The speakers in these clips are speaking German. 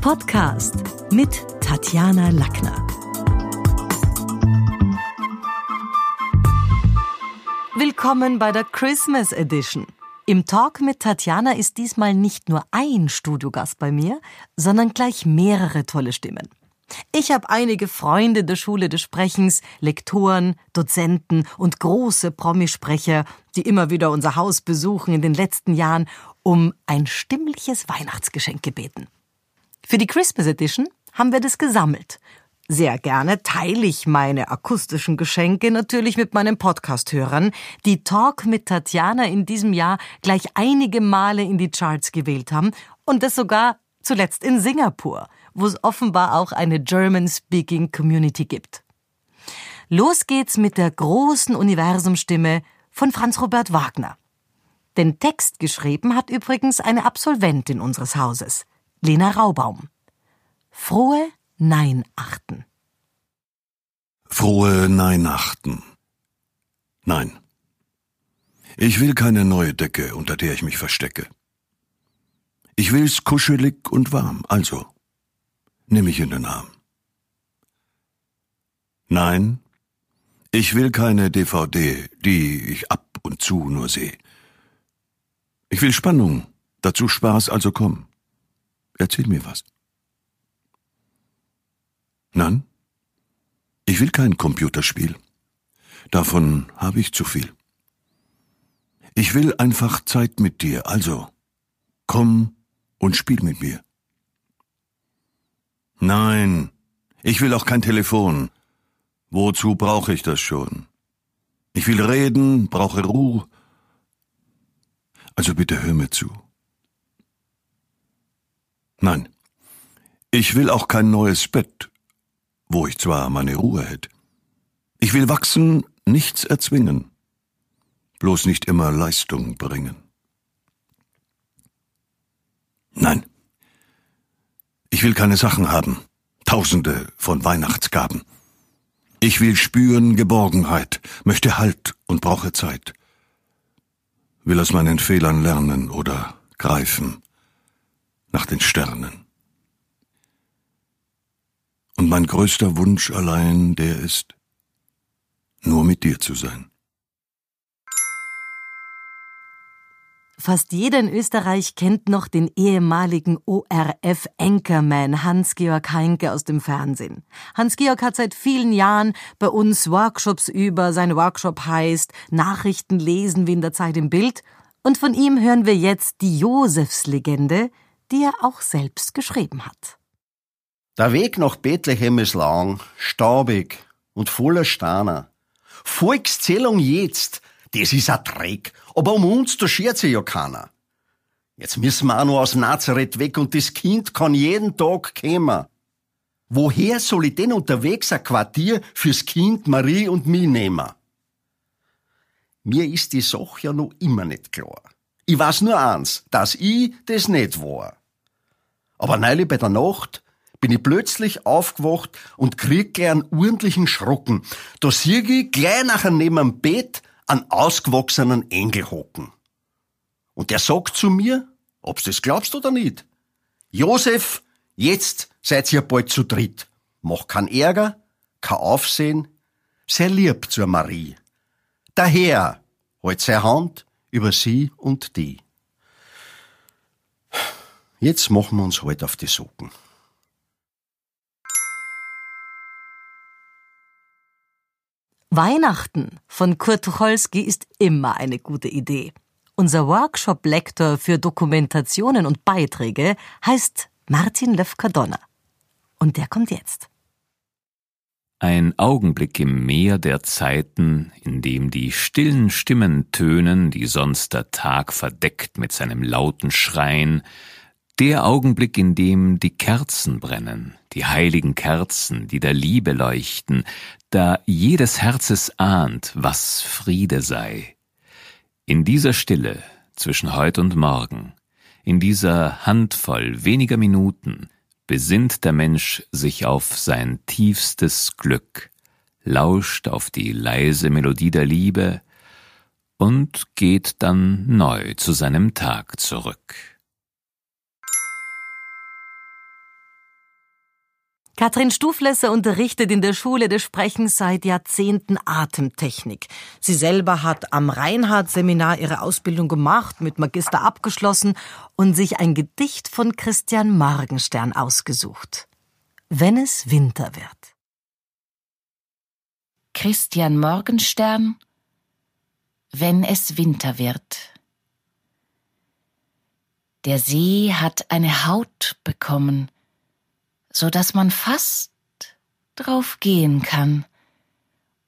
Podcast mit Tatjana Lackner. Willkommen bei der Christmas Edition. Im Talk mit Tatjana ist diesmal nicht nur ein Studiogast bei mir, sondern gleich mehrere tolle Stimmen. Ich habe einige Freunde der Schule des Sprechens, Lektoren, Dozenten und große Promisprecher, die immer wieder unser Haus besuchen in den letzten Jahren, um ein stimmliches Weihnachtsgeschenk gebeten. Für die Christmas Edition haben wir das gesammelt. Sehr gerne teile ich meine akustischen Geschenke natürlich mit meinen Podcast-Hörern, die Talk mit Tatjana in diesem Jahr gleich einige Male in die Charts gewählt haben und das sogar zuletzt in Singapur – wo es offenbar auch eine German-Speaking Community gibt. Los geht's mit der großen Universumstimme von Franz Robert Wagner. Den Text geschrieben hat übrigens eine Absolventin unseres Hauses, Lena Raubaum. Frohe Neinachten. Frohe Neinachten. Nein. Ich will keine neue Decke, unter der ich mich verstecke. Ich will's kuschelig und warm, also Nimm mich in den Arm. Nein, ich will keine DVD, die ich ab und zu nur sehe. Ich will Spannung, dazu Spaß, also komm. Erzähl mir was. Nein, ich will kein Computerspiel. Davon habe ich zu viel. Ich will einfach Zeit mit dir, also komm und spiel mit mir. Nein, ich will auch kein Telefon. Wozu brauche ich das schon? Ich will reden, brauche Ruhe. Also bitte hör mir zu. Nein, ich will auch kein neues Bett, wo ich zwar meine Ruhe hätte. Ich will wachsen, nichts erzwingen, bloß nicht immer Leistung bringen. Nein, ich will keine Sachen haben, tausende von Weihnachtsgaben. Ich will spüren Geborgenheit, möchte Halt und brauche Zeit. Will aus meinen Fehlern lernen oder greifen nach den Sternen. Und mein größter Wunsch allein, der ist, nur mit dir zu sein. Fast jeder in Österreich kennt noch den ehemaligen ORF-Anchorman Hans-Georg Heinke aus dem Fernsehen. Hans-Georg hat seit vielen Jahren bei uns Workshops über. Sein Workshop heißt Nachrichten lesen wie in der Zeit im Bild. Und von ihm hören wir jetzt die Josefslegende, die er auch selbst geschrieben hat. Der Weg nach Bethlehem ist lang, staubig und voller Steine. Volkszählung jetzt, das ist ein Dreck. Aber um uns, da schert sich ja keiner. Jetzt müssen wir auch noch aus Nazareth weg und das Kind kann jeden Tag kommen. Woher soll ich denn unterwegs ein Quartier fürs Kind Marie und mich nehmen? Mir ist die Sache ja noch immer nicht klar. Ich weiß nur eins, dass ich das nicht war. Aber neulich bei der Nacht bin ich plötzlich aufgewacht und krieg gleich einen ordentlichen Schrocken. Da sieh ich gleich nachher neben dem Bett an ausgewachsenen Engel hocken. Und der sagt zu mir, ob's das glaubst oder nicht, Josef, jetzt seid ihr bald zu dritt. Mach kein Ärger, kein Aufsehen, sei lieb zur Marie. Daher, halt seine Hand über sie und die. Jetzt machen wir uns halt auf die Socken. Weihnachten von Kurt Tucholsky ist immer eine gute Idee. Unser Workshop-Lektor für Dokumentationen und Beiträge heißt Martin Löfker-Donner. Und der kommt jetzt. Ein Augenblick im Meer der Zeiten, in dem die stillen Stimmen tönen, die sonst der Tag verdeckt mit seinem lauten Schreien, der Augenblick, in dem die Kerzen brennen, die heiligen Kerzen, die der Liebe leuchten, da jedes Herzes ahnt, was Friede sei. In dieser Stille zwischen heut und morgen, in dieser Handvoll weniger Minuten, besinnt der Mensch sich auf sein tiefstes Glück, lauscht auf die leise Melodie der Liebe und geht dann neu zu seinem Tag zurück. Katrin Stuflesser unterrichtet in der Schule des Sprechens seit Jahrzehnten Atemtechnik. Sie selber hat am Reinhardt-Seminar ihre Ausbildung gemacht, mit Magister abgeschlossen und sich ein Gedicht von Christian Morgenstern ausgesucht. Wenn es Winter wird. Christian Morgenstern Wenn es Winter wird. Der See hat eine Haut bekommen, so dass man fast drauf gehen kann.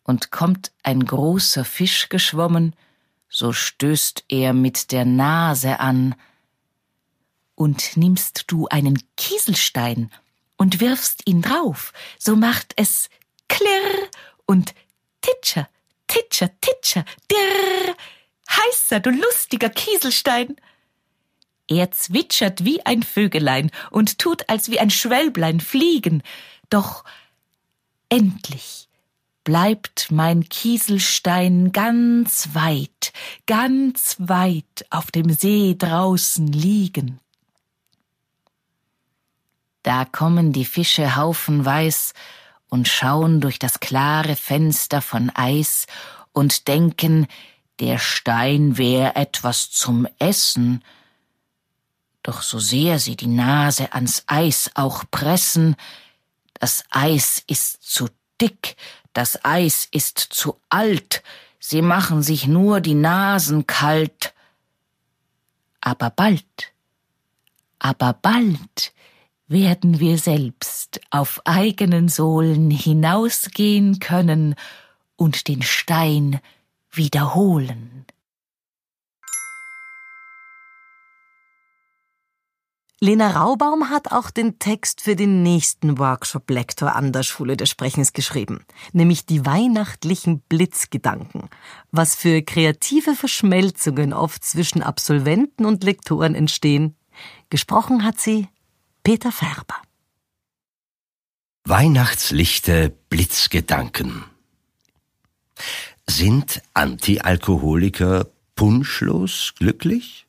Und kommt ein großer Fisch geschwommen, so stößt er mit der Nase an. Und nimmst du einen Kieselstein und wirfst ihn drauf, so macht es klirr und titscher, titscher, titscher, dirr. Heißer, du lustiger Kieselstein! Er zwitschert wie ein Vögelein und tut als wie ein Schwälblein fliegen. Doch endlich bleibt mein Kieselstein ganz weit, ganz weit auf dem See draußen liegen. Da kommen die Fische haufenweis und schauen durch das klare Fenster von Eis und denken, der Stein wär etwas zum Essen, doch so sehr sie die Nase ans Eis auch pressen, das Eis ist zu dick, das Eis ist zu alt, sie machen sich nur die Nasen kalt. Aber bald, aber bald werden wir selbst auf eigenen Sohlen hinausgehen können und den Stein wiederholen. Lena Raubaum hat auch den Text für den nächsten Workshop-Lektor an der Schule des Sprechens geschrieben, nämlich die weihnachtlichen Blitzgedanken, was für kreative Verschmelzungen oft zwischen Absolventen und Lektoren entstehen. Gesprochen hat sie Peter Färber. Weihnachtslichte Blitzgedanken. Sind Antialkoholiker punschlos glücklich?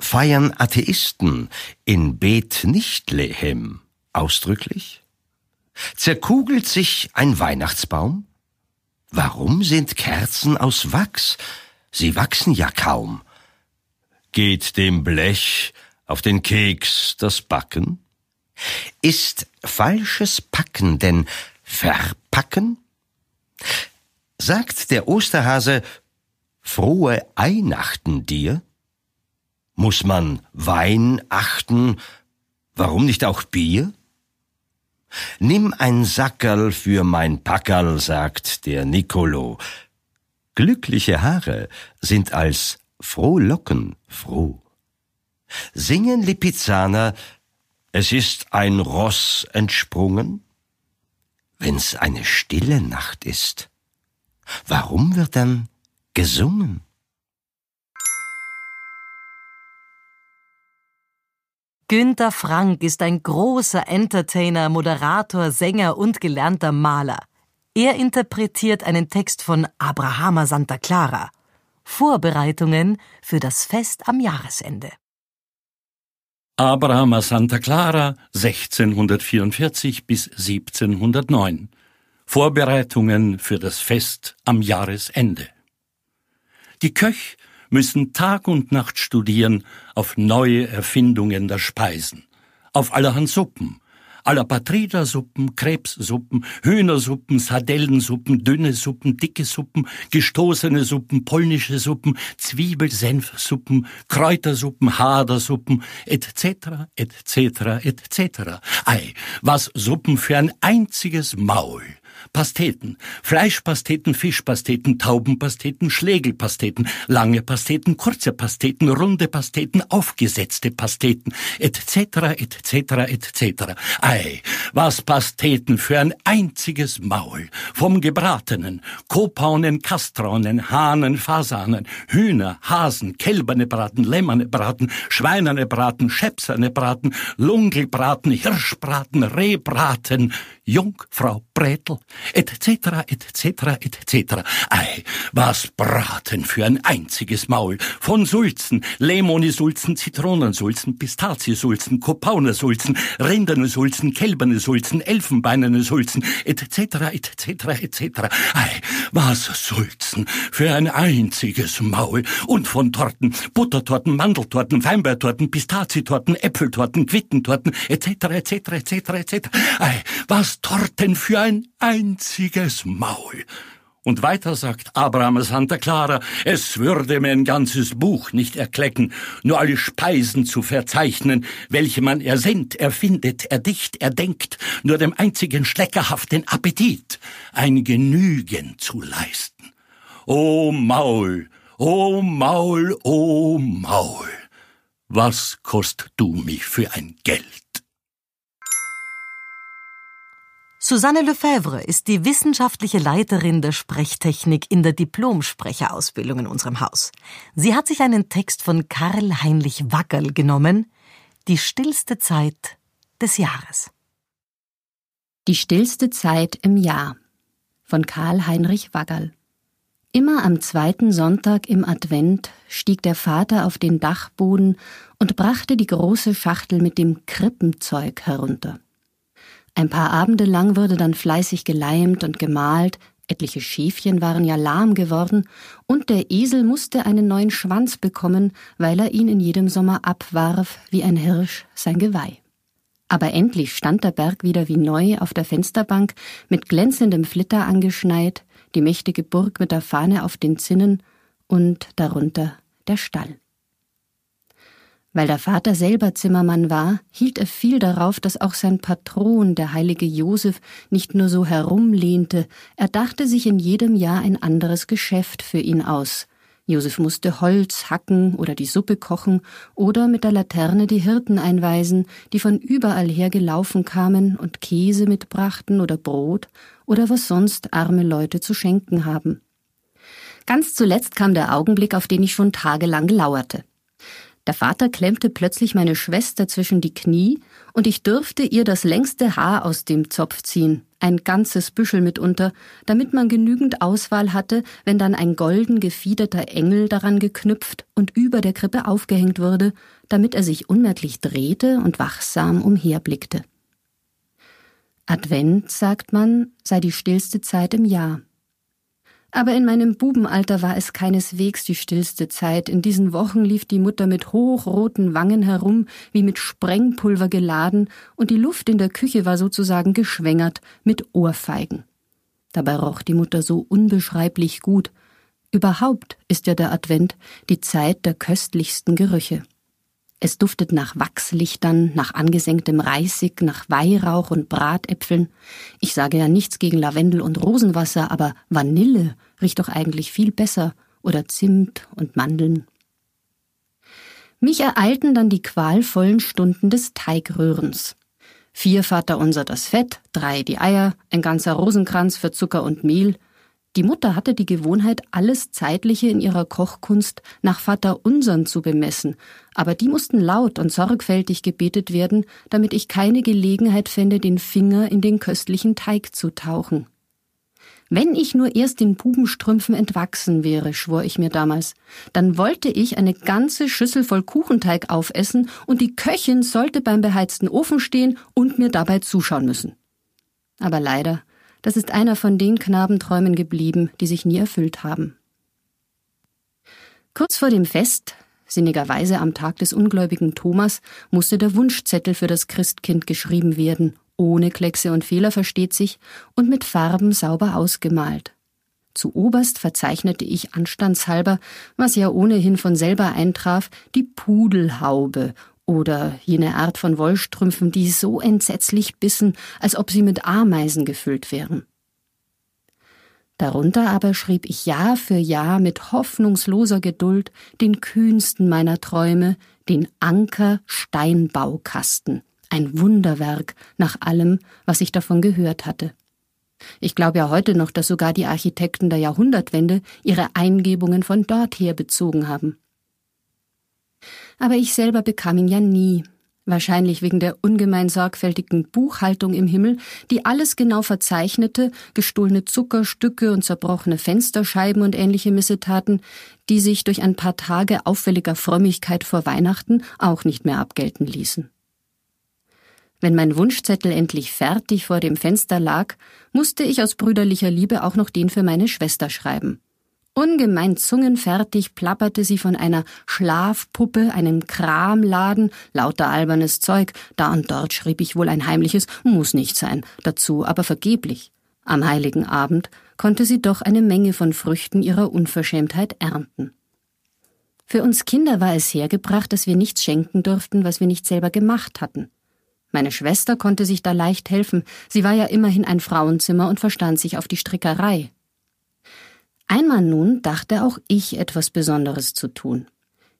Feiern Atheisten in Bet Nichtlehem ausdrücklich? Zerkugelt sich ein Weihnachtsbaum? Warum sind Kerzen aus Wachs? Sie wachsen ja kaum. Geht dem Blech auf den Keks das Backen? Ist falsches Packen denn verpacken? Sagt der Osterhase frohe Einachten dir? Muss man Wein achten? Warum nicht auch Bier? Nimm ein Sackerl für mein Packerl, sagt der Nicolo. Glückliche Haare sind als Frohlocken froh. Singen Lipizzaner, es ist ein Ross entsprungen? Wenn's eine stille Nacht ist, warum wird dann gesungen? Günter Frank ist ein großer Entertainer, Moderator, Sänger und gelernter Maler. Er interpretiert einen Text von Abrahama Santa Clara. Vorbereitungen für das Fest am Jahresende. Abrahama Santa Clara 1644 bis 1709. Vorbereitungen für das Fest am Jahresende. Die Köch müssen Tag und Nacht studieren auf neue Erfindungen der Speisen, auf allerhand Suppen, aller Patrida-Suppen, Krebssuppen, Hühnersuppen, Sardellensuppen, dünne Suppen, dicke Suppen, gestoßene Suppen, polnische Suppen, Zwiebelsenfsuppen, Kräutersuppen, Hadersuppen, etc., etc., etc. Ei, was Suppen für ein einziges Maul. Pasteten, Fleischpasteten, Fischpasteten, Taubenpasteten, Schlegelpasteten, lange Pasteten, kurze Pasteten, runde Pasteten, aufgesetzte Pasteten, etc., etc., etc. Ei, was Pasteten für ein einziges Maul. Vom Gebratenen, Kopaunen, Kastraunen, Hahnen, Fasanen, Hühner, Hasen, Kälberne braten, Lämmerne braten, Schweinerne braten, Schäpserne braten, Lungelbraten, Hirschbraten, Rehbraten, Jungfrau Brätel, etc., etc., etc. Ei, was Braten für ein einziges Maul. Von Sulzen, Lemonisulzen, Zitronensulzen, Pistaziesulzen, Kopaunersulzen, Rinderne Sulzen, Kälberne Sulzen, Elfenbeinerne Sulzen, etc., etc., etc. Ei, was Sulzen für ein einziges Maul. Und von Torten, Buttertorten, Mandeltorten, Feinbeertorten, Pistazietorten, Äpfeltorten, Quittentorten, etc., etc., etc., etc. Ei, was Torten für ein einziges Maul. Und weiter sagt Abraham Santa Clara, es würde mir ein ganzes Buch nicht erklecken, nur alle Speisen zu verzeichnen, welche man ersinnt, erfindet, erdicht, erdenkt, nur dem einzigen schleckerhaften Appetit ein Genügen zu leisten. O Maul, o Maul, o Maul, was kost du mich für ein Geld? Susanne Lefebvre ist die wissenschaftliche Leiterin der Sprechtechnik in der Diplomsprecherausbildung in unserem Haus. Sie hat sich einen Text von Karl Heinrich Wackerl genommen, Die stillste Zeit des Jahres. Die stillste Zeit im Jahr von Karl Heinrich Wackerl. Immer am zweiten Sonntag im Advent stieg der Vater auf den Dachboden und brachte die große Schachtel mit dem Krippenzeug herunter. Ein paar Abende lang wurde dann fleißig geleimt und gemalt, etliche Schäfchen waren ja lahm geworden, und der Esel musste einen neuen Schwanz bekommen, weil er ihn in jedem Sommer abwarf, wie ein Hirsch sein Geweih. Aber endlich stand der Berg wieder wie neu auf der Fensterbank, mit glänzendem Flitter angeschneit, die mächtige Burg mit der Fahne auf den Zinnen und darunter der Stall. Weil der Vater selber Zimmermann war, hielt er viel darauf, dass auch sein Patron, der heilige Josef, nicht nur so herumlehnte, er dachte sich in jedem Jahr ein anderes Geschäft für ihn aus. Josef musste Holz hacken oder die Suppe kochen oder mit der Laterne die Hirten einweisen, die von überall her gelaufen kamen und Käse mitbrachten oder Brot oder was sonst arme Leute zu schenken haben. Ganz zuletzt kam der Augenblick, auf den ich schon tagelang lauerte. Der Vater klemmte plötzlich meine Schwester zwischen die Knie, und ich dürfte ihr das längste Haar aus dem Zopf ziehen, ein ganzes Büschel mitunter, damit man genügend Auswahl hatte, wenn dann ein golden gefiederter Engel daran geknüpft und über der Krippe aufgehängt wurde, damit er sich unmerklich drehte und wachsam umherblickte. Advent, sagt man, sei die stillste Zeit im Jahr. Aber in meinem Bubenalter war es keineswegs die stillste Zeit. In diesen Wochen lief die Mutter mit hochroten Wangen herum, wie mit Sprengpulver geladen, und die Luft in der Küche war sozusagen geschwängert mit Ohrfeigen. Dabei roch die Mutter so unbeschreiblich gut. Überhaupt ist ja der Advent die Zeit der köstlichsten Gerüche. Es duftet nach Wachslichtern, nach angesenktem Reisig, nach Weihrauch und Bratäpfeln. Ich sage ja nichts gegen Lavendel und Rosenwasser, aber Vanille riecht doch eigentlich viel besser oder Zimt und Mandeln. Mich ereilten dann die qualvollen Stunden des Teigrührens. Vier Vaterunser das Fett, drei die Eier, ein ganzer Rosenkranz für Zucker und Mehl, die Mutter hatte die Gewohnheit, alles Zeitliche in ihrer Kochkunst nach Vater Unsern zu bemessen, aber die mussten laut und sorgfältig gebetet werden, damit ich keine Gelegenheit fände, den Finger in den köstlichen Teig zu tauchen. Wenn ich nur erst den Bubenstrümpfen entwachsen wäre, schwor ich mir damals, dann wollte ich eine ganze Schüssel voll Kuchenteig aufessen und die Köchin sollte beim beheizten Ofen stehen und mir dabei zuschauen müssen. Aber leider das ist einer von den Knabenträumen geblieben, die sich nie erfüllt haben. Kurz vor dem Fest, sinnigerweise am Tag des ungläubigen Thomas, musste der Wunschzettel für das Christkind geschrieben werden, ohne Kleckse und Fehler versteht sich, und mit Farben sauber ausgemalt. Zu oberst verzeichnete ich anstandshalber, was ja ohnehin von selber eintraf, die Pudelhaube oder jene Art von Wollstrümpfen, die so entsetzlich bissen, als ob sie mit Ameisen gefüllt wären. Darunter aber schrieb ich Jahr für Jahr mit hoffnungsloser Geduld den kühnsten meiner Träume, den Anker Steinbaukasten, ein Wunderwerk nach allem, was ich davon gehört hatte. Ich glaube ja heute noch, dass sogar die Architekten der Jahrhundertwende ihre Eingebungen von dorther bezogen haben aber ich selber bekam ihn ja nie. wahrscheinlich wegen der ungemein sorgfältigen Buchhaltung im Himmel, die alles genau verzeichnete, gestohlene Zuckerstücke und zerbrochene Fensterscheiben und ähnliche Missetaten, die sich durch ein paar Tage auffälliger Frömmigkeit vor Weihnachten auch nicht mehr abgelten ließen. Wenn mein Wunschzettel endlich fertig vor dem Fenster lag, musste ich aus brüderlicher Liebe auch noch den für meine Schwester schreiben. Ungemein zungenfertig plapperte sie von einer Schlafpuppe, einem Kramladen, lauter albernes Zeug, da und dort schrieb ich wohl ein heimliches, muss nicht sein, dazu aber vergeblich. Am heiligen Abend konnte sie doch eine Menge von Früchten ihrer Unverschämtheit ernten. Für uns Kinder war es hergebracht, dass wir nichts schenken durften, was wir nicht selber gemacht hatten. Meine Schwester konnte sich da leicht helfen, sie war ja immerhin ein Frauenzimmer und verstand sich auf die Strickerei. Einmal nun dachte auch ich etwas Besonderes zu tun.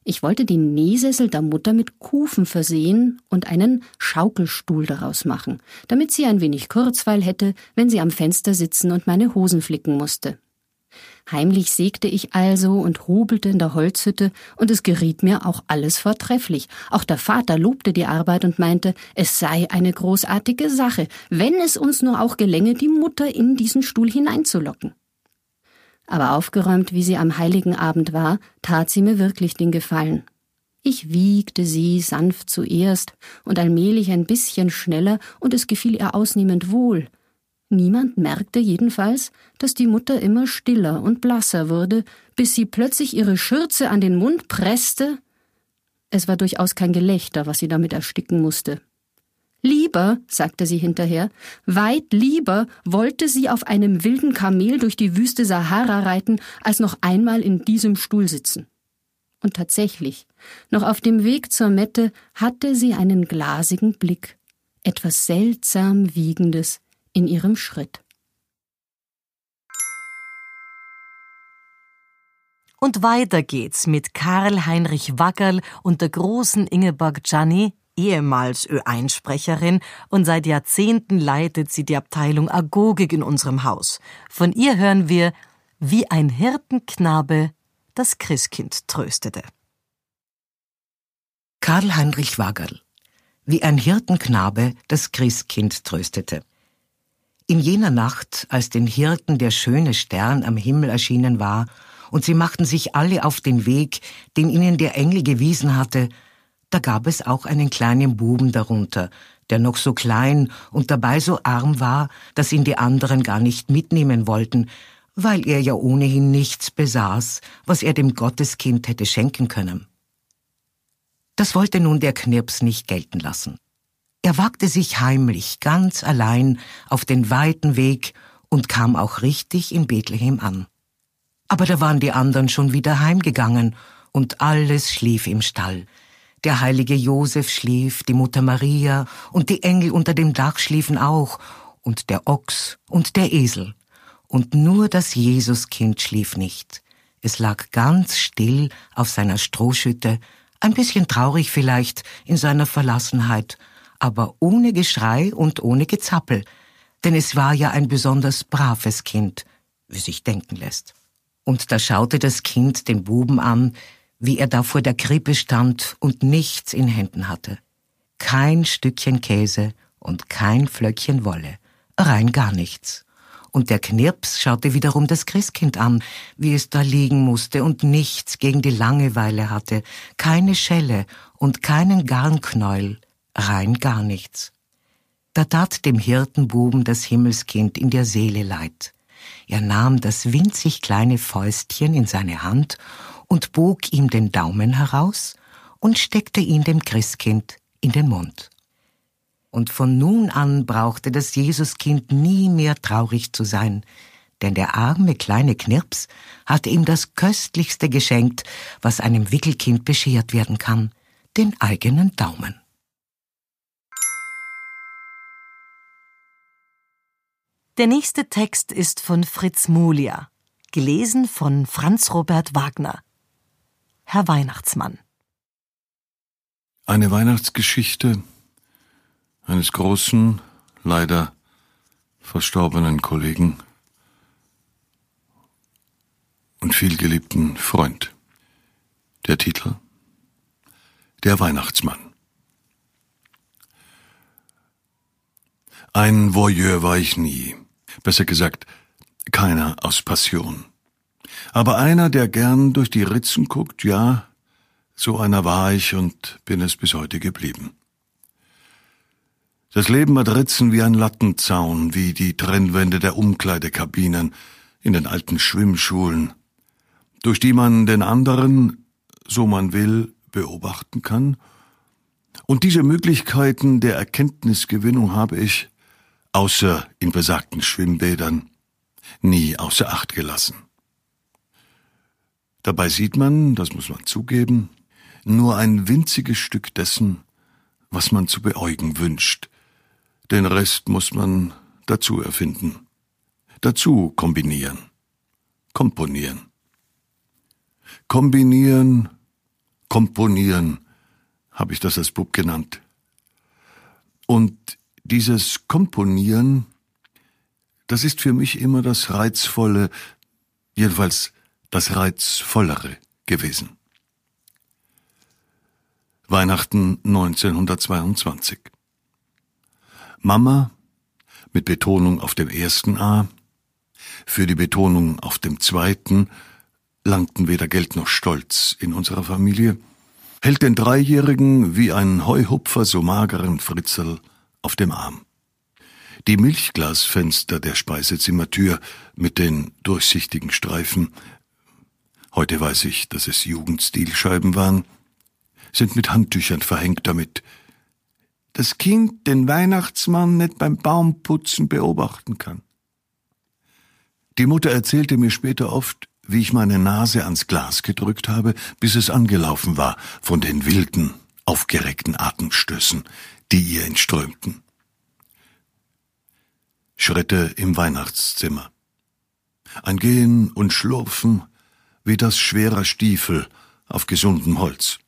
Ich wollte die Nähsessel der Mutter mit Kufen versehen und einen Schaukelstuhl daraus machen, damit sie ein wenig Kurzweil hätte, wenn sie am Fenster sitzen und meine Hosen flicken musste. Heimlich sägte ich also und hobelte in der Holzhütte, und es geriet mir auch alles vortrefflich. Auch der Vater lobte die Arbeit und meinte, es sei eine großartige Sache, wenn es uns nur auch gelänge, die Mutter in diesen Stuhl hineinzulocken. Aber aufgeräumt, wie sie am heiligen Abend war, tat sie mir wirklich den Gefallen. Ich wiegte sie sanft zuerst und allmählich ein bisschen schneller, und es gefiel ihr ausnehmend wohl, Niemand merkte jedenfalls, dass die Mutter immer stiller und blasser wurde, bis sie plötzlich ihre Schürze an den Mund presste. Es war durchaus kein Gelächter, was sie damit ersticken musste. Lieber, sagte sie hinterher, weit lieber wollte sie auf einem wilden Kamel durch die Wüste Sahara reiten, als noch einmal in diesem Stuhl sitzen. Und tatsächlich, noch auf dem Weg zur Mette hatte sie einen glasigen Blick, etwas seltsam Wiegendes, in ihrem Schritt. Und weiter geht's mit Karl Heinrich Wackerl und der großen Ingeborg Gianni, ehemals Ö1-Sprecherin, und seit Jahrzehnten leitet sie die Abteilung Agogik in unserem Haus. Von ihr hören wir, wie ein Hirtenknabe das Christkind tröstete. Karl Heinrich Wackerl, wie ein Hirtenknabe das Christkind tröstete. In jener Nacht, als den Hirten der schöne Stern am Himmel erschienen war, und sie machten sich alle auf den Weg, den ihnen der Engel gewiesen hatte, da gab es auch einen kleinen Buben darunter, der noch so klein und dabei so arm war, dass ihn die anderen gar nicht mitnehmen wollten, weil er ja ohnehin nichts besaß, was er dem Gotteskind hätte schenken können. Das wollte nun der Knirps nicht gelten lassen. Er wagte sich heimlich ganz allein auf den weiten Weg und kam auch richtig in Bethlehem an. Aber da waren die anderen schon wieder heimgegangen und alles schlief im Stall. Der heilige Josef schlief, die Mutter Maria und die Engel unter dem Dach schliefen auch und der Ochs und der Esel. Und nur das Jesuskind schlief nicht. Es lag ganz still auf seiner Strohschütte, ein bisschen traurig vielleicht in seiner Verlassenheit aber ohne Geschrei und ohne Gezappel, denn es war ja ein besonders braves Kind, wie sich denken lässt. Und da schaute das Kind den Buben an, wie er da vor der Krippe stand und nichts in Händen hatte. Kein Stückchen Käse und kein Flöckchen Wolle, rein gar nichts. Und der Knirps schaute wiederum das Christkind an, wie es da liegen musste und nichts gegen die Langeweile hatte, keine Schelle und keinen Garnknäuel, rein gar nichts. Da tat dem Hirtenbuben das Himmelskind in der Seele leid. Er nahm das winzig kleine Fäustchen in seine Hand und bog ihm den Daumen heraus und steckte ihn dem Christkind in den Mund. Und von nun an brauchte das Jesuskind nie mehr traurig zu sein, denn der arme kleine Knirps hatte ihm das Köstlichste geschenkt, was einem Wickelkind beschert werden kann, den eigenen Daumen. Der nächste Text ist von Fritz Mulia, gelesen von Franz Robert Wagner. Herr Weihnachtsmann. Eine Weihnachtsgeschichte eines großen, leider verstorbenen Kollegen und vielgeliebten Freund. Der Titel Der Weihnachtsmann. Ein Voyeur war ich nie, besser gesagt, keiner aus Passion. Aber einer, der gern durch die Ritzen guckt, ja, so einer war ich und bin es bis heute geblieben. Das Leben hat Ritzen wie ein Lattenzaun, wie die Trennwände der Umkleidekabinen in den alten Schwimmschulen, durch die man den anderen, so man will, beobachten kann. Und diese Möglichkeiten der Erkenntnisgewinnung habe ich, außer in besagten Schwimmbädern, nie außer Acht gelassen. Dabei sieht man, das muss man zugeben, nur ein winziges Stück dessen, was man zu beäugen wünscht, den Rest muss man dazu erfinden, dazu kombinieren, komponieren. Kombinieren, komponieren, habe ich das als Bub genannt. Und dieses Komponieren, das ist für mich immer das Reizvolle, jedenfalls das Reizvollere gewesen. Weihnachten 1922 Mama mit Betonung auf dem ersten A, für die Betonung auf dem zweiten langten weder Geld noch Stolz in unserer Familie, hält den Dreijährigen wie ein Heuhupfer so mageren Fritzl auf dem Arm. Die Milchglasfenster der Speisezimmertür mit den durchsichtigen Streifen, heute weiß ich, dass es Jugendstilscheiben waren, sind mit Handtüchern verhängt, damit das Kind den Weihnachtsmann nicht beim Baumputzen beobachten kann. Die Mutter erzählte mir später oft, wie ich meine Nase ans Glas gedrückt habe, bis es angelaufen war von den wilden, aufgeregten Atemstößen, die ihr entströmten. Schritte im Weihnachtszimmer. Ein Gehen und Schlurfen wie das schwerer Stiefel auf gesundem Holz.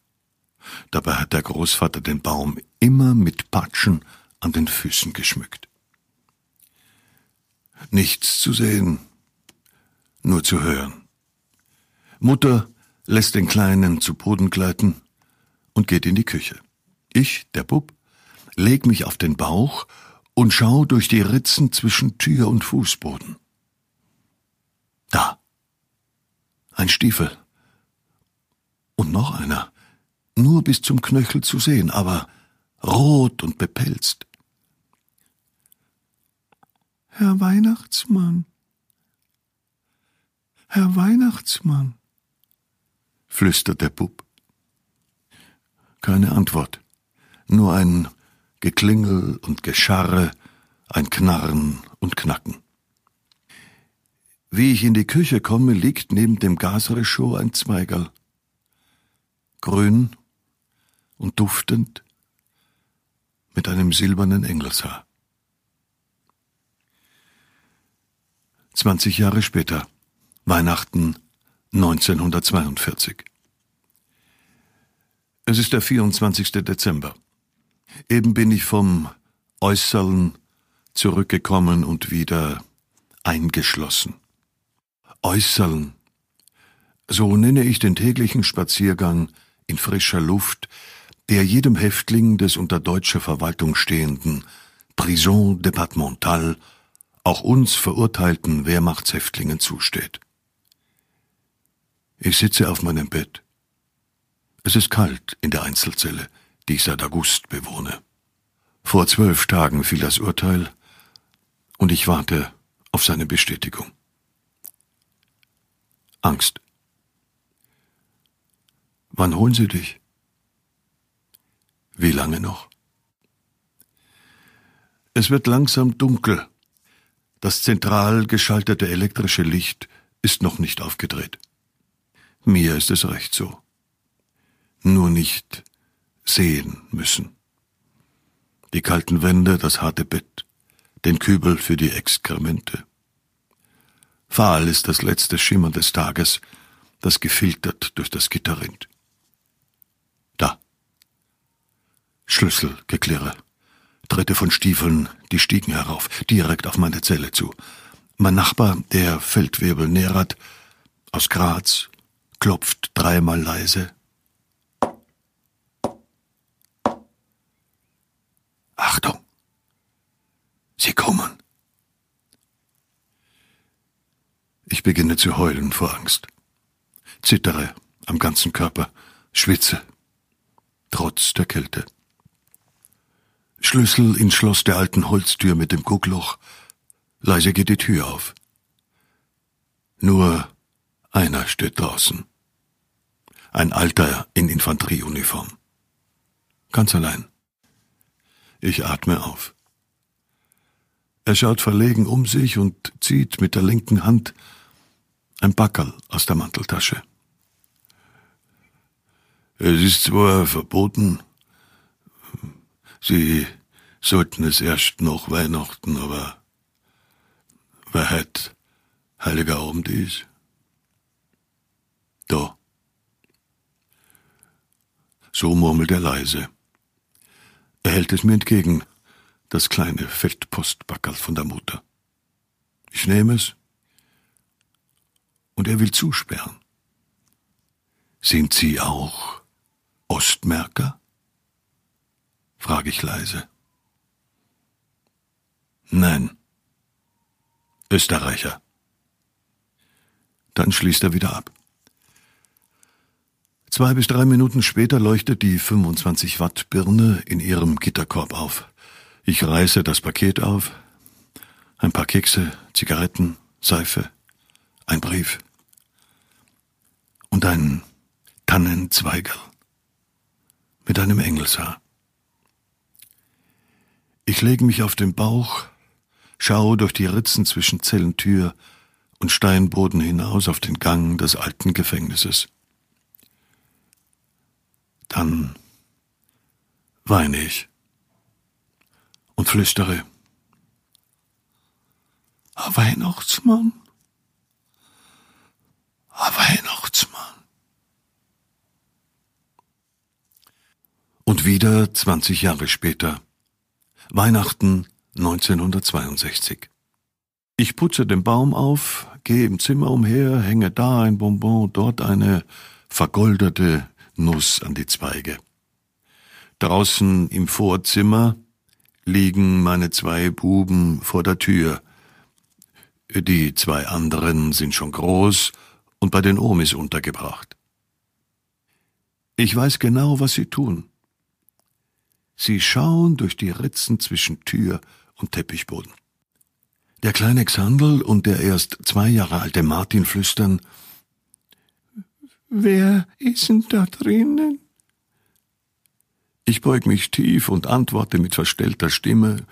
Dabei hat der Großvater den Baum immer mit Patschen an den Füßen geschmückt. Nichts zu sehen, nur zu hören. Mutter lässt den Kleinen zu Boden gleiten und geht in die Küche. Ich, der Bub, leg mich auf den Bauch und schau durch die Ritzen zwischen Tür und Fußboden. Da. Ein Stiefel. Und noch einer nur bis zum Knöchel zu sehen, aber rot und bepelzt. Herr Weihnachtsmann, Herr Weihnachtsmann, flüstert der Bub. Keine Antwort, nur ein Geklingel und Gescharre, ein Knarren und Knacken. Wie ich in die Küche komme, liegt neben dem Gasreschaud ein Zweigerl. Grün und duftend mit einem silbernen Engelshaar. Zwanzig Jahre später, Weihnachten 1942. Es ist der 24. Dezember. Eben bin ich vom Äußerlen zurückgekommen und wieder eingeschlossen. Äußerlen. So nenne ich den täglichen Spaziergang in frischer Luft der jedem Häftling des unter deutscher Verwaltung stehenden Prison départementale, auch uns verurteilten Wehrmachtshäftlingen zusteht. Ich sitze auf meinem Bett. Es ist kalt in der Einzelzelle, die ich seit August bewohne. Vor zwölf Tagen fiel das Urteil und ich warte auf seine Bestätigung. Angst. Wann holen Sie dich? Wie lange noch? Es wird langsam dunkel. Das zentral geschaltete elektrische Licht ist noch nicht aufgedreht. Mir ist es recht so. Nur nicht sehen müssen. Die kalten Wände, das harte Bett, den Kübel für die Exkremente. Fahl ist das letzte Schimmer des Tages, das gefiltert durch das Gitter rinnt. Schlüsselgeklirre. Tritte von Stiefeln die Stiegen herauf, direkt auf meine Zelle zu. Mein Nachbar, der Feldwebel Nerat, aus Graz, klopft dreimal leise. Achtung! Sie kommen. Ich beginne zu heulen vor Angst. Zittere am ganzen Körper, schwitze, trotz der Kälte. Schlüssel ins Schloss der alten Holztür mit dem Guckloch. Leise geht die Tür auf. Nur einer steht draußen. Ein Alter in Infanterieuniform. Ganz allein. Ich atme auf. Er schaut verlegen um sich und zieht mit der linken Hand ein Backerl aus der Manteltasche. Es ist zwar verboten, Sie sollten es erst nach Weihnachten, aber wer hat Heiliger Abend ist? Da. So murmelt er leise. Er hält es mir entgegen, das kleine Feldpostbackerl von der Mutter. Ich nehme es und er will zusperren. Sind Sie auch Ostmerker? frage ich leise. Nein. Österreicher. Dann schließt er wieder ab. Zwei bis drei Minuten später leuchtet die 25 Watt Birne in ihrem Gitterkorb auf. Ich reiße das Paket auf. Ein paar Kekse, Zigaretten, Seife, ein Brief und ein Tannenzweigerl mit einem Engelshaar. Ich lege mich auf den Bauch, schaue durch die Ritzen zwischen Zellentür und Steinboden hinaus auf den Gang des alten Gefängnisses. Dann weine ich und flüstere. A Weihnachtsmann, a Weihnachtsmann. Und wieder zwanzig Jahre später. Weihnachten 1962. Ich putze den Baum auf, gehe im Zimmer umher, hänge da ein Bonbon, dort eine vergoldete Nuss an die Zweige. Draußen im Vorzimmer liegen meine zwei Buben vor der Tür. Die zwei anderen sind schon groß und bei den Omis untergebracht. Ich weiß genau, was sie tun. Sie schauen durch die Ritzen zwischen Tür und Teppichboden. Der kleine Xandl und der erst zwei Jahre alte Martin flüstern Wer ist denn da drinnen? Ich beug mich tief und antworte mit verstellter Stimme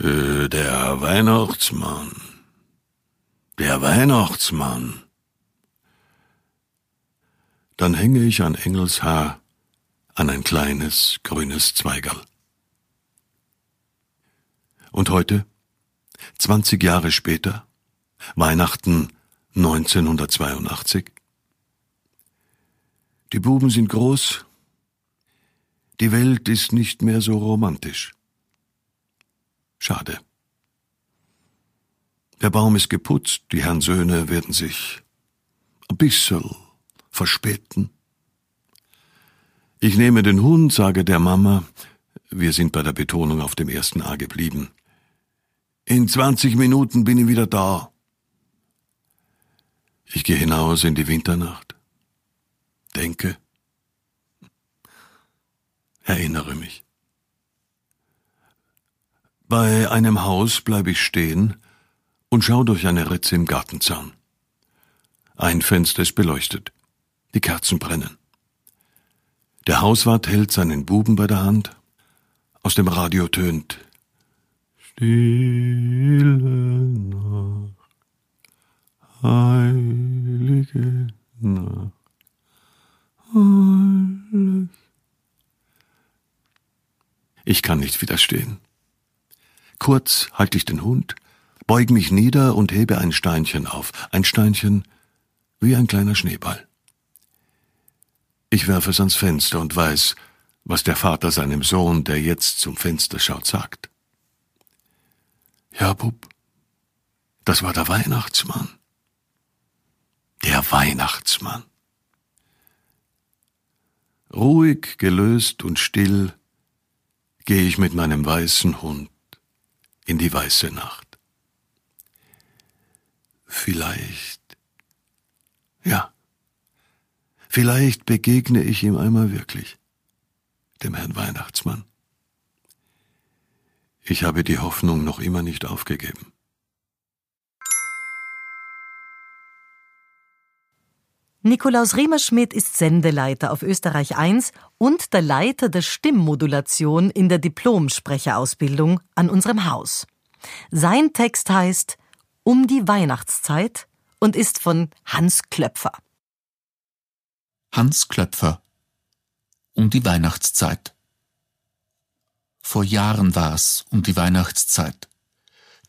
äh, Der Weihnachtsmann. Der Weihnachtsmann. Dann hänge ich an Engels Haar an ein kleines grünes Zweigerl. Und heute, 20 Jahre später, Weihnachten 1982. Die Buben sind groß, die Welt ist nicht mehr so romantisch. Schade. Der Baum ist geputzt, die Herren Söhne werden sich ein bisschen verspäten. Ich nehme den Hund, sage der Mama, wir sind bei der Betonung auf dem ersten A geblieben. In zwanzig Minuten bin ich wieder da. Ich gehe hinaus in die Winternacht, denke, erinnere mich. Bei einem Haus bleibe ich stehen und schau durch eine Ritze im Gartenzaun. Ein Fenster ist beleuchtet, die Kerzen brennen. Der Hauswart hält seinen Buben bei der Hand. Aus dem Radio tönt Stille Nacht, heilige Nacht, alles. Ich kann nicht widerstehen. Kurz halte ich den Hund, beug mich nieder und hebe ein Steinchen auf, ein Steinchen wie ein kleiner Schneeball. Ich werfe es ans Fenster und weiß, was der Vater seinem Sohn, der jetzt zum Fenster schaut, sagt. Ja, Bub, das war der Weihnachtsmann. Der Weihnachtsmann. Ruhig, gelöst und still gehe ich mit meinem weißen Hund in die weiße Nacht. Vielleicht, ja, vielleicht begegne ich ihm einmal wirklich, dem Herrn Weihnachtsmann. Ich habe die Hoffnung noch immer nicht aufgegeben. Nikolaus Riemerschmidt ist Sendeleiter auf Österreich 1 und der Leiter der Stimmmodulation in der Diplomsprecherausbildung an unserem Haus. Sein Text heißt Um die Weihnachtszeit und ist von Hans Klöpfer. Hans Klöpfer Um die Weihnachtszeit Vor Jahren war's um die Weihnachtszeit.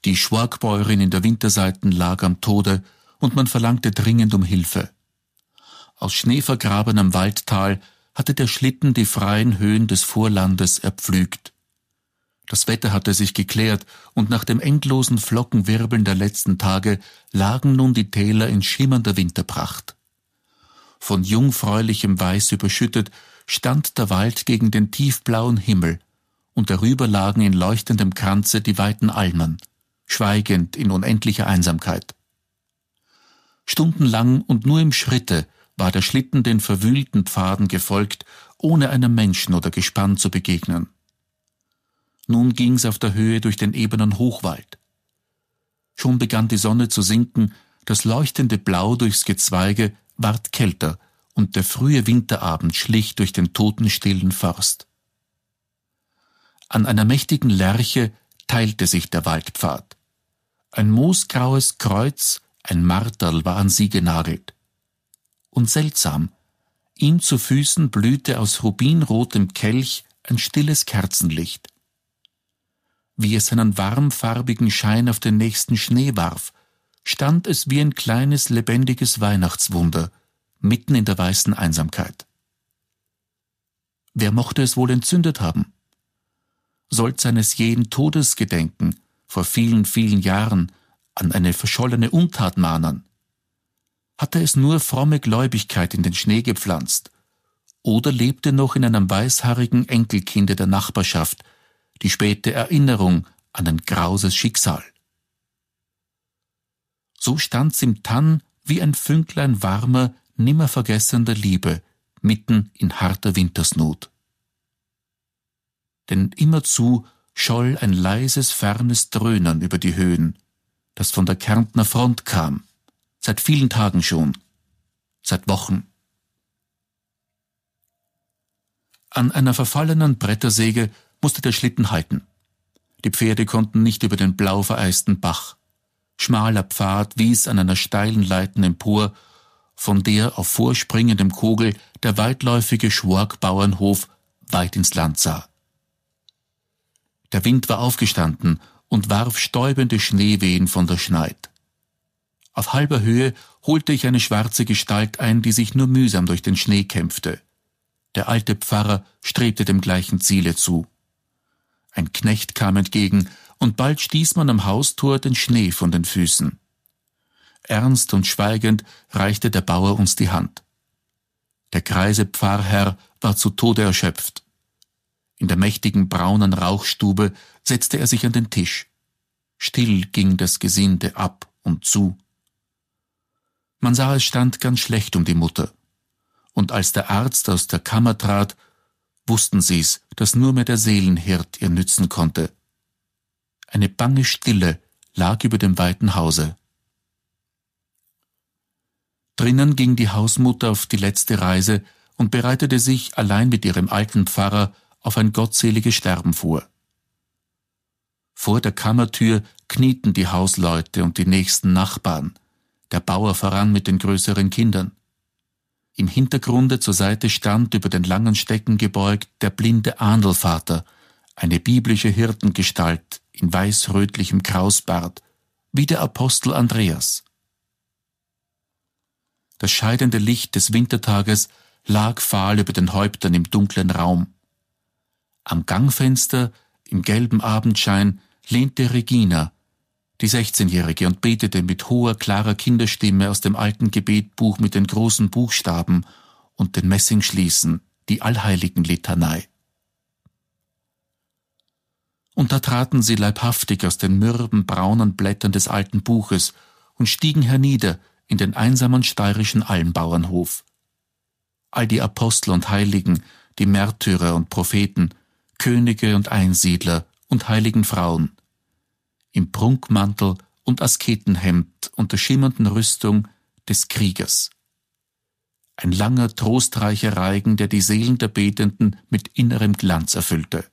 Die Schwargbäuerin in der Winterseiten lag am Tode und man verlangte dringend um Hilfe. Aus schneevergrabenem Waldtal hatte der Schlitten die freien Höhen des Vorlandes erpflügt. Das Wetter hatte sich geklärt, und nach dem endlosen Flockenwirbeln der letzten Tage lagen nun die Täler in schimmernder Winterpracht. Von jungfräulichem Weiß überschüttet stand der Wald gegen den tiefblauen Himmel, und darüber lagen in leuchtendem Kranze die weiten Almen, schweigend in unendlicher Einsamkeit. Stundenlang und nur im Schritte war der Schlitten den verwühlten Pfaden gefolgt, ohne einem Menschen oder Gespann zu begegnen. Nun ging's auf der Höhe durch den ebenen Hochwald. Schon begann die Sonne zu sinken, das leuchtende Blau durchs Gezweige ward kälter, und der frühe Winterabend schlich durch den totenstillen Forst. An einer mächtigen Lerche teilte sich der Waldpfad. Ein moosgraues Kreuz, ein Marterl war an sie genagelt und seltsam. Ihm zu Füßen blühte aus rubinrotem Kelch ein stilles Kerzenlicht. Wie es seinen warmfarbigen Schein auf den nächsten Schnee warf, stand es wie ein kleines lebendiges Weihnachtswunder mitten in der weißen Einsamkeit. Wer mochte es wohl entzündet haben? Sollt seines jeden Todes gedenken, vor vielen, vielen Jahren, an eine verschollene Untat mahnen? Hatte es nur fromme Gläubigkeit in den Schnee gepflanzt? Oder lebte noch in einem weißhaarigen Enkelkinde der Nachbarschaft die späte Erinnerung an ein grauses Schicksal? So stand's im Tann wie ein Fünklein warmer, nimmer vergessender Liebe mitten in harter Wintersnot. Denn immerzu scholl ein leises, fernes Dröhnen über die Höhen, das von der Kärntner Front kam, Seit vielen Tagen schon. Seit Wochen. An einer verfallenen Brettersäge musste der Schlitten halten. Die Pferde konnten nicht über den blau vereisten Bach. Schmaler Pfad wies an einer steilen Leiten empor, von der auf vorspringendem Kogel der weitläufige Schwork-Bauernhof weit ins Land sah. Der Wind war aufgestanden und warf stäubende Schneewehen von der Schneid. Auf halber Höhe holte ich eine schwarze Gestalt ein, die sich nur mühsam durch den Schnee kämpfte. Der alte Pfarrer strebte dem gleichen Ziele zu. Ein Knecht kam entgegen, und bald stieß man am Haustor den Schnee von den Füßen. Ernst und schweigend reichte der Bauer uns die Hand. Der greise Pfarrherr war zu Tode erschöpft. In der mächtigen braunen Rauchstube setzte er sich an den Tisch. Still ging das Gesinde ab und zu. Man sah, es stand ganz schlecht um die Mutter. Und als der Arzt aus der Kammer trat, wussten sie's, dass nur mehr der Seelenhirt ihr nützen konnte. Eine bange Stille lag über dem weiten Hause. Drinnen ging die Hausmutter auf die letzte Reise und bereitete sich allein mit ihrem alten Pfarrer auf ein gottseliges Sterben vor. Vor der Kammertür knieten die Hausleute und die nächsten Nachbarn, der Bauer voran mit den größeren Kindern. Im Hintergrunde zur Seite stand über den langen Stecken gebeugt der blinde Ahnlvater, eine biblische Hirtengestalt in weißrötlichem Krausbart, wie der Apostel Andreas. Das scheidende Licht des Wintertages lag fahl über den Häuptern im dunklen Raum. Am Gangfenster, im gelben Abendschein, lehnte Regina, die 16-Jährige, und betete mit hoher, klarer Kinderstimme aus dem alten Gebetbuch mit den großen Buchstaben und den Messingschließen, die Allheiligenlitanei. Und da traten sie leibhaftig aus den mürben, braunen Blättern des alten Buches und stiegen hernieder in den einsamen steirischen Almbauernhof. All die Apostel und Heiligen, die Märtyrer und Propheten, Könige und Einsiedler und heiligen Frauen, im Prunkmantel und Asketenhemd und der schimmernden Rüstung des Kriegers. Ein langer, trostreicher Reigen, der die Seelen der Betenden mit innerem Glanz erfüllte.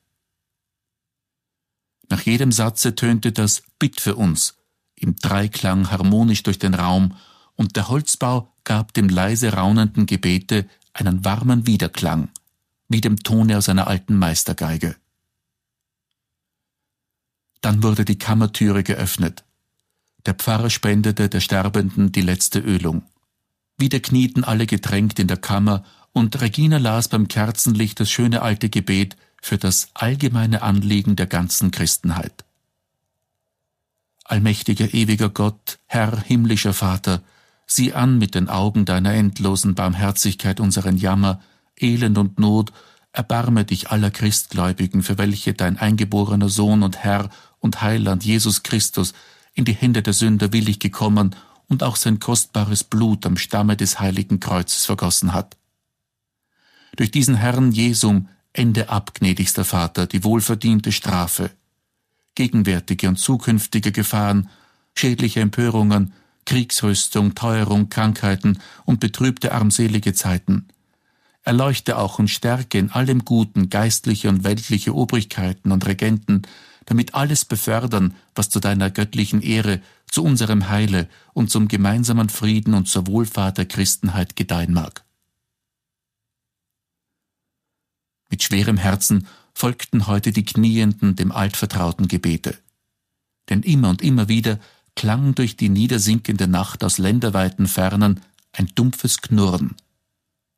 Nach jedem Satze tönte das Bitt für uns im Dreiklang harmonisch durch den Raum, und der Holzbau gab dem leise raunenden Gebete einen warmen Widerklang, wie dem Tone aus einer alten Meistergeige. Dann wurde die Kammertüre geöffnet. Der Pfarrer spendete der Sterbenden die letzte Ölung. Wieder knieten alle gedrängt in der Kammer, und Regina las beim Kerzenlicht das schöne alte Gebet für das allgemeine Anliegen der ganzen Christenheit. Allmächtiger ewiger Gott, Herr himmlischer Vater, sieh an mit den Augen deiner endlosen Barmherzigkeit unseren Jammer, Elend und Not, erbarme dich aller Christgläubigen, für welche dein eingeborener Sohn und Herr und Heiland Jesus Christus in die Hände der Sünder willig gekommen und auch sein kostbares Blut am Stamme des heiligen Kreuzes vergossen hat. Durch diesen Herrn Jesum ende ab, gnädigster Vater, die wohlverdiente Strafe, gegenwärtige und zukünftige Gefahren, schädliche Empörungen, Kriegsrüstung, Teuerung, Krankheiten und betrübte armselige Zeiten. Erleuchte auch und stärke in allem Guten geistliche und weltliche Obrigkeiten und Regenten, damit alles befördern, was zu deiner göttlichen Ehre, zu unserem Heile und zum gemeinsamen Frieden und zur Wohlfahrt der Christenheit gedeihen mag. Mit schwerem Herzen folgten heute die Knienden dem altvertrauten Gebete. Denn immer und immer wieder klang durch die niedersinkende Nacht aus länderweiten Fernen ein dumpfes Knurren,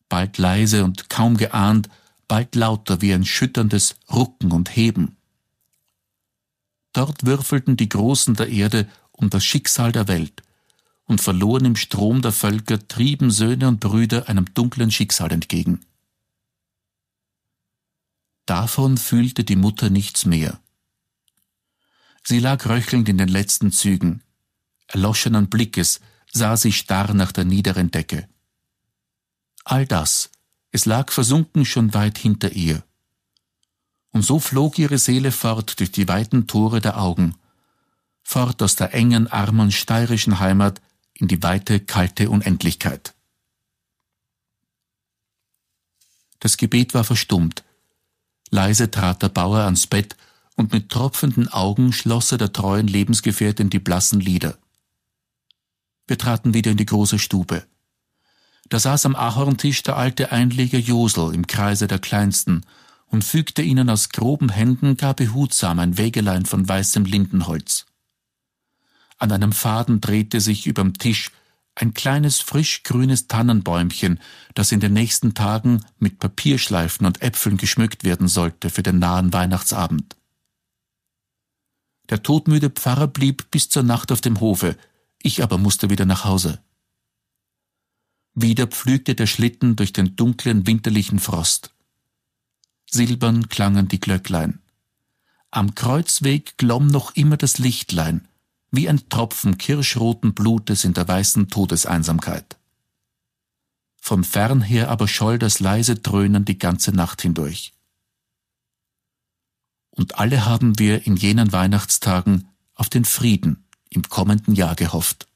bald leise und kaum geahnt, bald lauter wie ein schütterndes Rucken und Heben. Dort würfelten die Großen der Erde um das Schicksal der Welt und verloren im Strom der Völker trieben Söhne und Brüder einem dunklen Schicksal entgegen. Davon fühlte die Mutter nichts mehr. Sie lag röchelnd in den letzten Zügen. Erloschenen Blickes sah sie starr nach der niederen Decke. All das, es lag versunken schon weit hinter ihr. Und so flog ihre Seele fort durch die weiten Tore der Augen, fort aus der engen, armen steirischen Heimat in die weite, kalte Unendlichkeit. Das Gebet war verstummt. Leise trat der Bauer ans Bett und mit tropfenden Augen schloss er der treuen Lebensgefährtin die blassen Lider. Wir traten wieder in die große Stube. Da saß am Ahorntisch der alte Einleger Josel im Kreise der Kleinsten und fügte ihnen aus groben Händen gar behutsam ein Wägelein von weißem Lindenholz. An einem Faden drehte sich überm Tisch ein kleines frisch grünes Tannenbäumchen, das in den nächsten Tagen mit Papierschleifen und Äpfeln geschmückt werden sollte für den nahen Weihnachtsabend. Der todmüde Pfarrer blieb bis zur Nacht auf dem Hofe, ich aber musste wieder nach Hause. Wieder pflügte der Schlitten durch den dunklen winterlichen Frost. Silbern klangen die Glöcklein. Am Kreuzweg glomm noch immer das Lichtlein, wie ein Tropfen kirschroten Blutes in der weißen Todeseinsamkeit. Vom Fernher aber scholl das leise Dröhnen die ganze Nacht hindurch. Und alle haben wir in jenen Weihnachtstagen auf den Frieden im kommenden Jahr gehofft.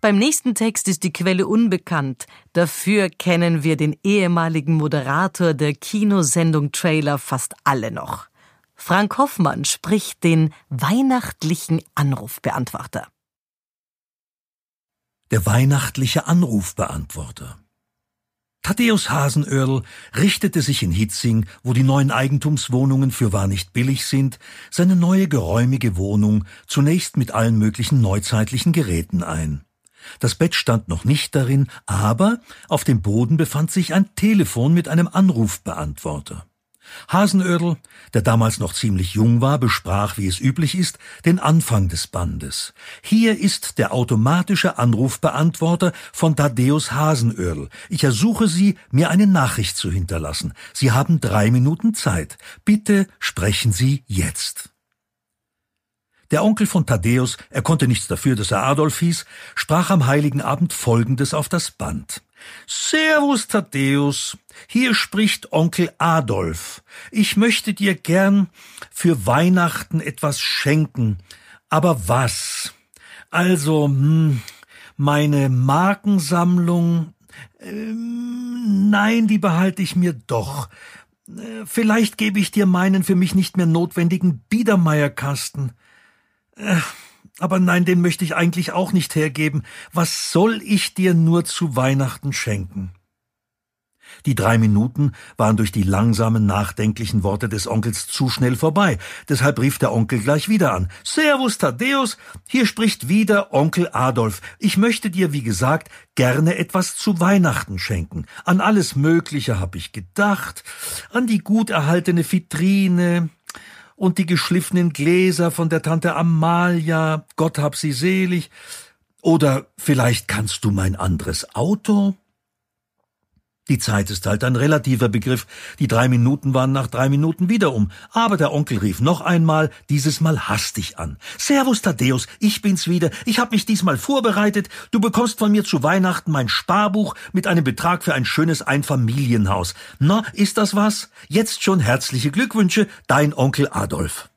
Beim nächsten Text ist die Quelle unbekannt. Dafür kennen wir den ehemaligen Moderator der Kinosendung Trailer fast alle noch. Frank Hoffmann spricht den weihnachtlichen Anrufbeantworter. Der weihnachtliche Anrufbeantworter. Thaddäus Hasenöhrl richtete sich in Hitzing, wo die neuen Eigentumswohnungen für wahr nicht billig sind, seine neue geräumige Wohnung zunächst mit allen möglichen neuzeitlichen Geräten ein. Das Bett stand noch nicht darin, aber auf dem Boden befand sich ein Telefon mit einem Anrufbeantworter. Hasenödel, der damals noch ziemlich jung war, besprach, wie es üblich ist, den Anfang des Bandes. Hier ist der automatische Anrufbeantworter von Thaddeus Hasenödel. Ich ersuche Sie, mir eine Nachricht zu hinterlassen. Sie haben drei Minuten Zeit. Bitte sprechen Sie jetzt. Der Onkel von Thaddeus, er konnte nichts dafür, dass er Adolf hieß, sprach am heiligen Abend Folgendes auf das Band. Servus, Thaddeus. Hier spricht Onkel Adolf. Ich möchte dir gern für Weihnachten etwas schenken. Aber was? Also, hm, meine Markensammlung. Ähm, nein, die behalte ich mir doch. Äh, vielleicht gebe ich dir meinen für mich nicht mehr notwendigen Biedermeierkasten. Äh, aber nein, den möchte ich eigentlich auch nicht hergeben. Was soll ich dir nur zu Weihnachten schenken? Die drei Minuten waren durch die langsamen, nachdenklichen Worte des Onkels zu schnell vorbei. Deshalb rief der Onkel gleich wieder an. Servus, Thaddeus. Hier spricht wieder Onkel Adolf. Ich möchte dir, wie gesagt, gerne etwas zu Weihnachten schenken. An alles Mögliche habe ich gedacht. An die gut erhaltene Vitrine, und die geschliffenen Gläser von der Tante Amalia, Gott hab sie selig. Oder vielleicht kannst du mein anderes Auto? Die Zeit ist halt ein relativer Begriff. Die drei Minuten waren nach drei Minuten wieder um. Aber der Onkel rief noch einmal, dieses Mal hastig an. Servus, Thaddeus, ich bin's wieder. Ich hab mich diesmal vorbereitet. Du bekommst von mir zu Weihnachten mein Sparbuch mit einem Betrag für ein schönes Einfamilienhaus. Na, ist das was? Jetzt schon herzliche Glückwünsche, dein Onkel Adolf.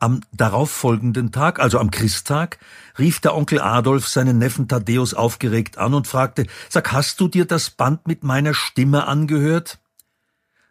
Am darauffolgenden Tag, also am Christtag, rief der Onkel Adolf seinen Neffen Thaddäus aufgeregt an und fragte, Sag, hast du dir das Band mit meiner Stimme angehört?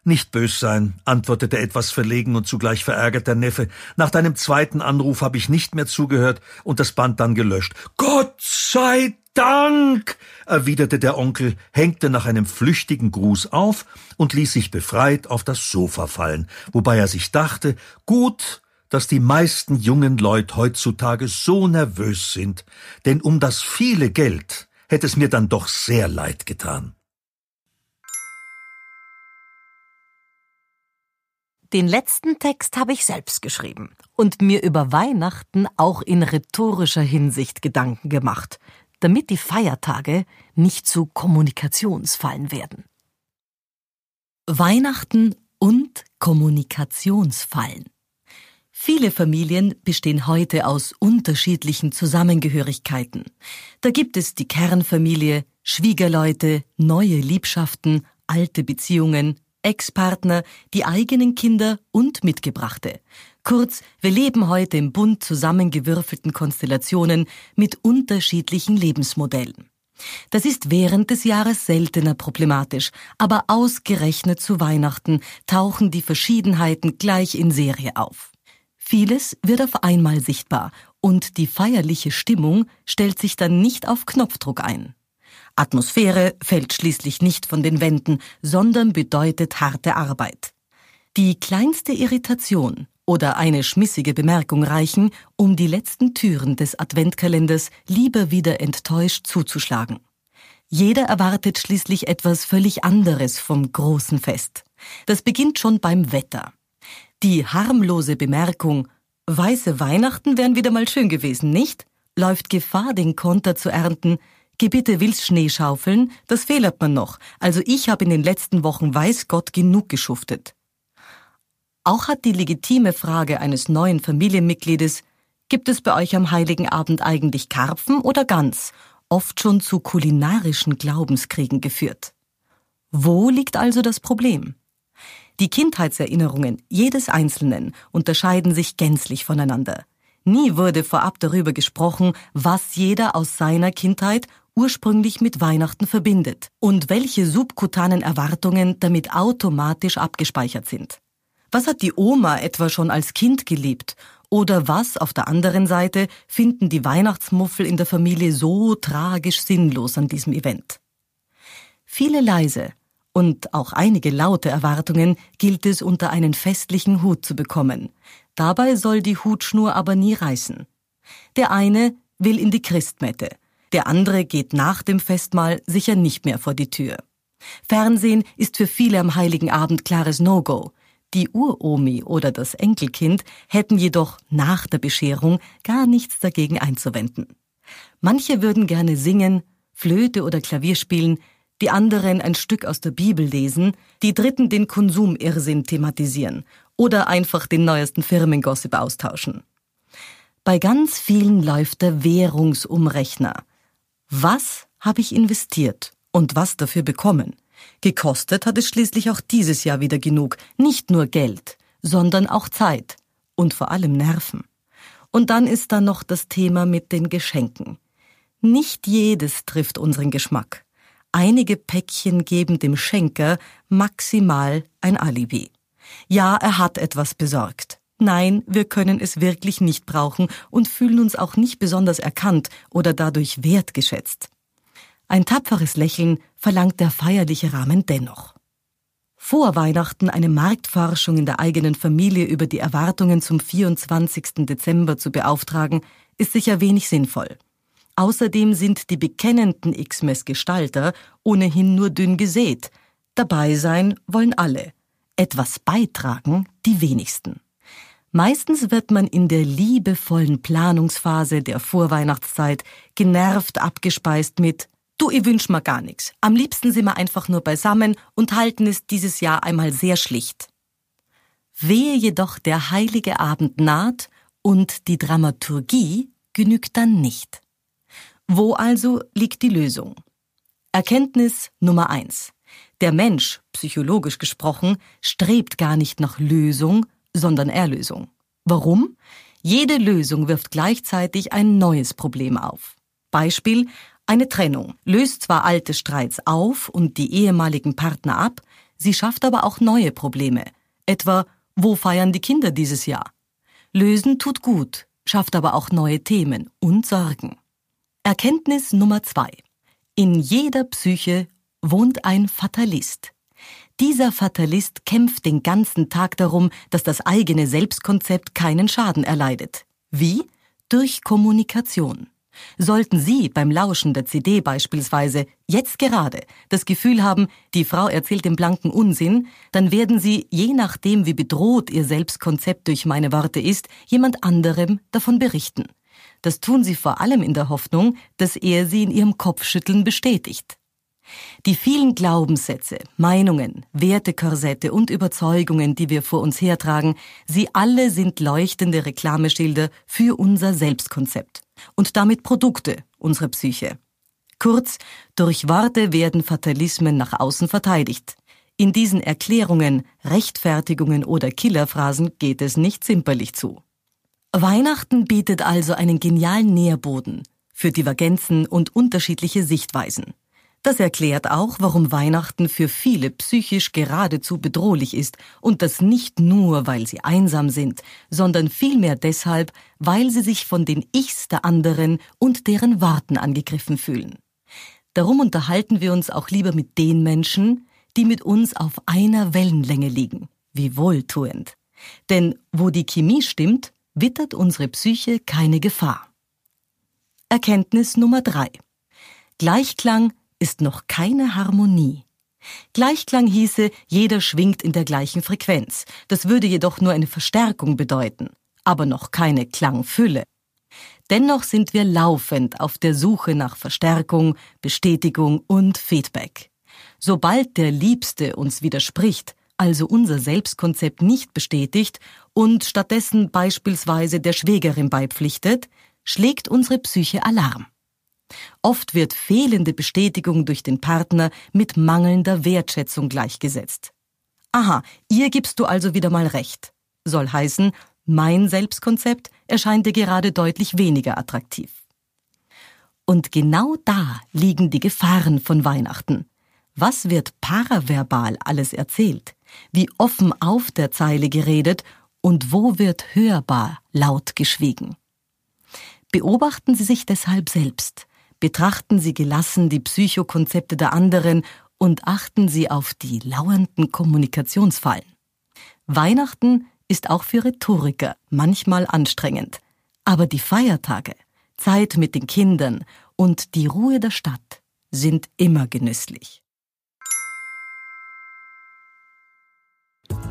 Nicht bös sein, antwortete etwas verlegen und zugleich verärgert der Neffe. Nach deinem zweiten Anruf habe ich nicht mehr zugehört und das Band dann gelöscht. Gott sei Dank, erwiderte der Onkel, hängte nach einem flüchtigen Gruß auf und ließ sich befreit auf das Sofa fallen, wobei er sich dachte, gut, dass die meisten jungen Leute heutzutage so nervös sind, denn um das viele Geld hätte es mir dann doch sehr leid getan. Den letzten Text habe ich selbst geschrieben und mir über Weihnachten auch in rhetorischer Hinsicht Gedanken gemacht, damit die Feiertage nicht zu Kommunikationsfallen werden. Weihnachten und Kommunikationsfallen. Viele Familien bestehen heute aus unterschiedlichen Zusammengehörigkeiten. Da gibt es die Kernfamilie, Schwiegerleute, neue Liebschaften, alte Beziehungen, Ex-Partner, die eigenen Kinder und Mitgebrachte. Kurz, wir leben heute im bunt zusammengewürfelten Konstellationen mit unterschiedlichen Lebensmodellen. Das ist während des Jahres seltener problematisch, aber ausgerechnet zu Weihnachten tauchen die Verschiedenheiten gleich in Serie auf. Vieles wird auf einmal sichtbar und die feierliche Stimmung stellt sich dann nicht auf Knopfdruck ein. Atmosphäre fällt schließlich nicht von den Wänden, sondern bedeutet harte Arbeit. Die kleinste Irritation oder eine schmissige Bemerkung reichen, um die letzten Türen des Adventkalenders lieber wieder enttäuscht zuzuschlagen. Jeder erwartet schließlich etwas völlig anderes vom großen Fest. Das beginnt schon beim Wetter. Die harmlose Bemerkung, weiße Weihnachten wären wieder mal schön gewesen, nicht? Läuft Gefahr, den Konter zu ernten. Geh bitte willst Schnee schaufeln, das fehlert man noch. Also ich habe in den letzten Wochen weiß Gott genug geschuftet. Auch hat die legitime Frage eines neuen Familienmitgliedes, gibt es bei euch am Heiligen Abend eigentlich Karpfen oder Gans, oft schon zu kulinarischen Glaubenskriegen geführt. Wo liegt also das Problem? Die Kindheitserinnerungen jedes Einzelnen unterscheiden sich gänzlich voneinander. Nie wurde vorab darüber gesprochen, was jeder aus seiner Kindheit ursprünglich mit Weihnachten verbindet und welche subkutanen Erwartungen damit automatisch abgespeichert sind. Was hat die Oma etwa schon als Kind geliebt? Oder was auf der anderen Seite finden die Weihnachtsmuffel in der Familie so tragisch sinnlos an diesem Event? Viele leise, und auch einige laute Erwartungen gilt es unter einen festlichen Hut zu bekommen. Dabei soll die Hutschnur aber nie reißen. Der eine will in die Christmette, der andere geht nach dem Festmahl sicher nicht mehr vor die Tür. Fernsehen ist für viele am heiligen Abend klares No-Go. Die Uromi oder das Enkelkind hätten jedoch nach der Bescherung gar nichts dagegen einzuwenden. Manche würden gerne singen, Flöte oder Klavier spielen, die anderen ein Stück aus der Bibel lesen, die dritten den Konsumirrsinn thematisieren oder einfach den neuesten Firmengossip austauschen. Bei ganz vielen läuft der Währungsumrechner. Was habe ich investiert und was dafür bekommen? Gekostet hat es schließlich auch dieses Jahr wieder genug, nicht nur Geld, sondern auch Zeit und vor allem Nerven. Und dann ist da noch das Thema mit den Geschenken. Nicht jedes trifft unseren Geschmack. Einige Päckchen geben dem Schenker maximal ein Alibi. Ja, er hat etwas besorgt. Nein, wir können es wirklich nicht brauchen und fühlen uns auch nicht besonders erkannt oder dadurch wertgeschätzt. Ein tapferes Lächeln verlangt der feierliche Rahmen dennoch. Vor Weihnachten eine Marktforschung in der eigenen Familie über die Erwartungen zum 24. Dezember zu beauftragen, ist sicher wenig sinnvoll. Außerdem sind die bekennenden Xmas-Gestalter ohnehin nur dünn gesät. Dabei sein wollen alle. Etwas beitragen die wenigsten. Meistens wird man in der liebevollen Planungsphase der Vorweihnachtszeit genervt abgespeist mit Du, ich wünsch mir gar nichts. Am liebsten sind wir einfach nur beisammen und halten es dieses Jahr einmal sehr schlicht. Wehe jedoch der heilige Abend naht und die Dramaturgie genügt dann nicht. Wo also liegt die Lösung? Erkenntnis Nummer eins. Der Mensch, psychologisch gesprochen, strebt gar nicht nach Lösung, sondern Erlösung. Warum? Jede Lösung wirft gleichzeitig ein neues Problem auf. Beispiel eine Trennung löst zwar alte Streits auf und die ehemaligen Partner ab, sie schafft aber auch neue Probleme. Etwa, wo feiern die Kinder dieses Jahr? Lösen tut gut, schafft aber auch neue Themen und Sorgen. Erkenntnis Nummer zwei. In jeder Psyche wohnt ein Fatalist. Dieser Fatalist kämpft den ganzen Tag darum, dass das eigene Selbstkonzept keinen Schaden erleidet. Wie? Durch Kommunikation. Sollten Sie beim Lauschen der CD beispielsweise jetzt gerade das Gefühl haben, die Frau erzählt den blanken Unsinn, dann werden Sie, je nachdem wie bedroht Ihr Selbstkonzept durch meine Worte ist, jemand anderem davon berichten. Das tun sie vor allem in der Hoffnung, dass er sie in ihrem Kopfschütteln bestätigt. Die vielen Glaubenssätze, Meinungen, Wertekorsette und Überzeugungen, die wir vor uns hertragen, sie alle sind leuchtende Reklameschilder für unser Selbstkonzept und damit Produkte unserer Psyche. Kurz, durch Worte werden Fatalismen nach außen verteidigt. In diesen Erklärungen, Rechtfertigungen oder Killerphrasen geht es nicht zimperlich zu. Weihnachten bietet also einen genialen Nährboden für Divergenzen und unterschiedliche Sichtweisen. Das erklärt auch, warum Weihnachten für viele psychisch geradezu bedrohlich ist und das nicht nur, weil sie einsam sind, sondern vielmehr deshalb, weil sie sich von den Ichs der anderen und deren Warten angegriffen fühlen. Darum unterhalten wir uns auch lieber mit den Menschen, die mit uns auf einer Wellenlänge liegen. Wie wohltuend. Denn wo die Chemie stimmt, wittert unsere Psyche keine Gefahr. Erkenntnis Nummer drei. Gleichklang ist noch keine Harmonie. Gleichklang hieße, jeder schwingt in der gleichen Frequenz. Das würde jedoch nur eine Verstärkung bedeuten, aber noch keine Klangfülle. Dennoch sind wir laufend auf der Suche nach Verstärkung, Bestätigung und Feedback. Sobald der Liebste uns widerspricht, also unser Selbstkonzept nicht bestätigt und stattdessen beispielsweise der Schwägerin beipflichtet, schlägt unsere Psyche Alarm. Oft wird fehlende Bestätigung durch den Partner mit mangelnder Wertschätzung gleichgesetzt. Aha, ihr gibst du also wieder mal recht. Soll heißen, mein Selbstkonzept erscheint dir gerade deutlich weniger attraktiv. Und genau da liegen die Gefahren von Weihnachten. Was wird paraverbal alles erzählt? Wie offen auf der Zeile geredet und wo wird hörbar laut geschwiegen. Beobachten Sie sich deshalb selbst, betrachten Sie gelassen die Psychokonzepte der anderen und achten Sie auf die lauernden Kommunikationsfallen. Weihnachten ist auch für Rhetoriker manchmal anstrengend, aber die Feiertage, Zeit mit den Kindern und die Ruhe der Stadt sind immer genüsslich.